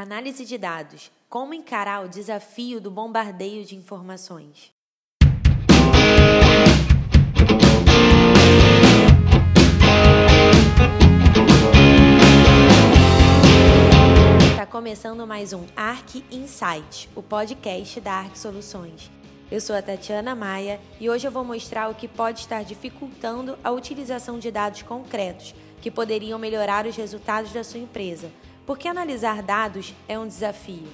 Análise de dados. Como encarar o desafio do bombardeio de informações? Está começando mais um Arc Insight, o podcast da Arc Soluções. Eu sou a Tatiana Maia e hoje eu vou mostrar o que pode estar dificultando a utilização de dados concretos que poderiam melhorar os resultados da sua empresa porque analisar dados é um desafio.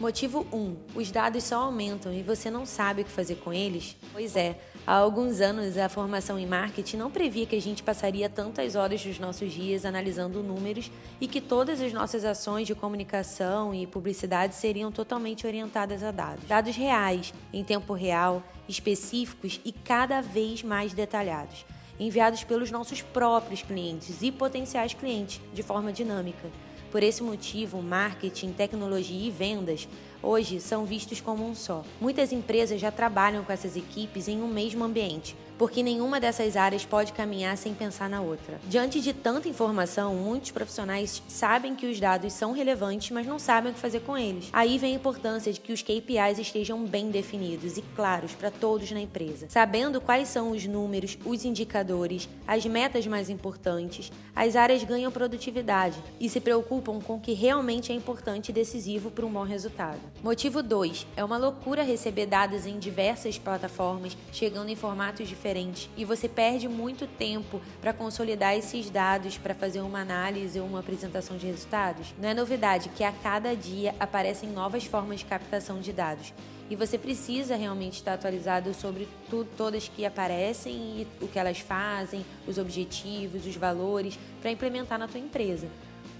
Motivo 1. Os dados só aumentam e você não sabe o que fazer com eles? Pois é, há alguns anos a formação em marketing não previa que a gente passaria tantas horas dos nossos dias analisando números e que todas as nossas ações de comunicação e publicidade seriam totalmente orientadas a dados. Dados reais, em tempo real, específicos e cada vez mais detalhados, enviados pelos nossos próprios clientes e potenciais clientes de forma dinâmica. Por esse motivo, marketing, tecnologia e vendas hoje são vistos como um só. Muitas empresas já trabalham com essas equipes em um mesmo ambiente, porque nenhuma dessas áreas pode caminhar sem pensar na outra. Diante de tanta informação, muitos profissionais sabem que os dados são relevantes, mas não sabem o que fazer com eles. Aí vem a importância de que os KPIs estejam bem definidos e claros para todos na empresa. Sabendo quais são os números, os indicadores, as metas mais importantes, as áreas ganham produtividade e se preocupam com o que realmente é importante e decisivo para um bom resultado. Motivo 2. É uma loucura receber dados em diversas plataformas, chegando em formatos diferentes diferente e você perde muito tempo para consolidar esses dados para fazer uma análise ou uma apresentação de resultados. Não é novidade que a cada dia aparecem novas formas de captação de dados e você precisa realmente estar atualizado sobre tudo, todas que aparecem e o que elas fazem, os objetivos, os valores para implementar na tua empresa.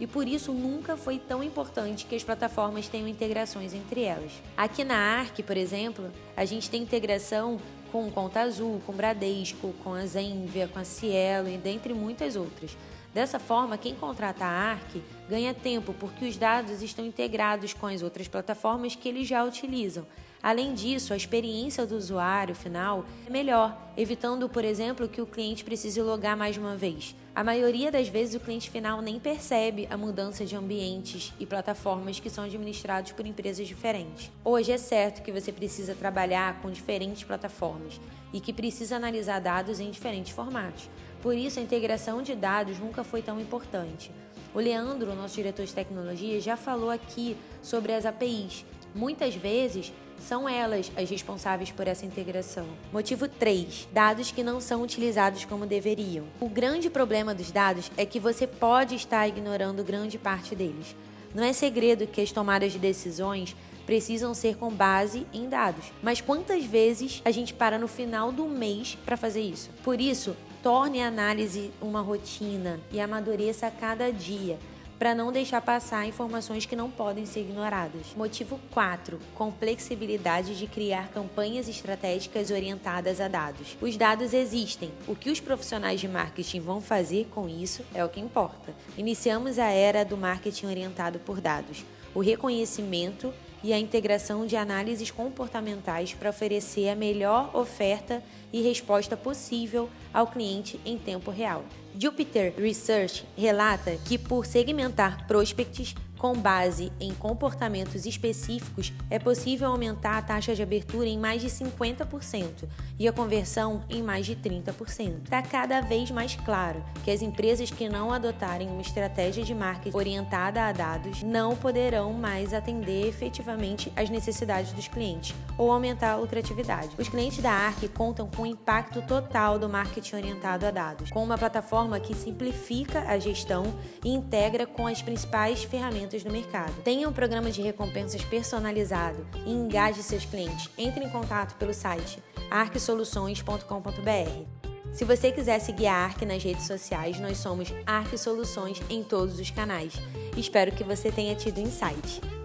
E por isso nunca foi tão importante que as plataformas tenham integrações entre elas. Aqui na Arc, por exemplo, a gente tem integração com Conta Azul, com Bradesco, com a Zenvia, com a Cielo e dentre muitas outras. Dessa forma, quem contrata a ARC ganha tempo porque os dados estão integrados com as outras plataformas que eles já utilizam. Além disso, a experiência do usuário final é melhor, evitando, por exemplo, que o cliente precise logar mais uma vez. A maioria das vezes o cliente final nem percebe a mudança de ambientes e plataformas que são administrados por empresas diferentes. Hoje é certo que você precisa trabalhar com diferentes plataformas e que precisa analisar dados em diferentes formatos. Por isso, a integração de dados nunca foi tão importante. O Leandro, nosso diretor de tecnologia, já falou aqui sobre as APIs. Muitas vezes são elas as responsáveis por essa integração. Motivo 3. Dados que não são utilizados como deveriam. O grande problema dos dados é que você pode estar ignorando grande parte deles. Não é segredo que as tomadas de decisões precisam ser com base em dados. Mas quantas vezes a gente para no final do mês para fazer isso? Por isso, torne a análise uma rotina e amadureça a cada dia para não deixar passar informações que não podem ser ignoradas. Motivo 4. Complexibilidade de criar campanhas estratégicas orientadas a dados. Os dados existem. O que os profissionais de marketing vão fazer com isso é o que importa. Iniciamos a era do marketing orientado por dados. O reconhecimento e a integração de análises comportamentais para oferecer a melhor oferta e resposta possível ao cliente em tempo real. Jupiter Research relata que, por segmentar prospects com base em comportamentos específicos, é possível aumentar a taxa de abertura em mais de 50% e a conversão em mais de 30%. Está cada vez mais claro que as empresas que não adotarem uma estratégia de marketing orientada a dados não poderão mais atender efetivamente as necessidades dos clientes ou aumentar a lucratividade. Os clientes da ARC contam com o impacto total do marketing orientado a dados, com uma plataforma que simplifica a gestão e integra com as principais ferramentas no mercado. Tenha um programa de recompensas personalizado e engaje seus clientes. Entre em contato pelo site arcsoluções.com.br. Se você quiser seguir a Arc nas redes sociais, nós somos Arc Soluções em todos os canais. Espero que você tenha tido insight.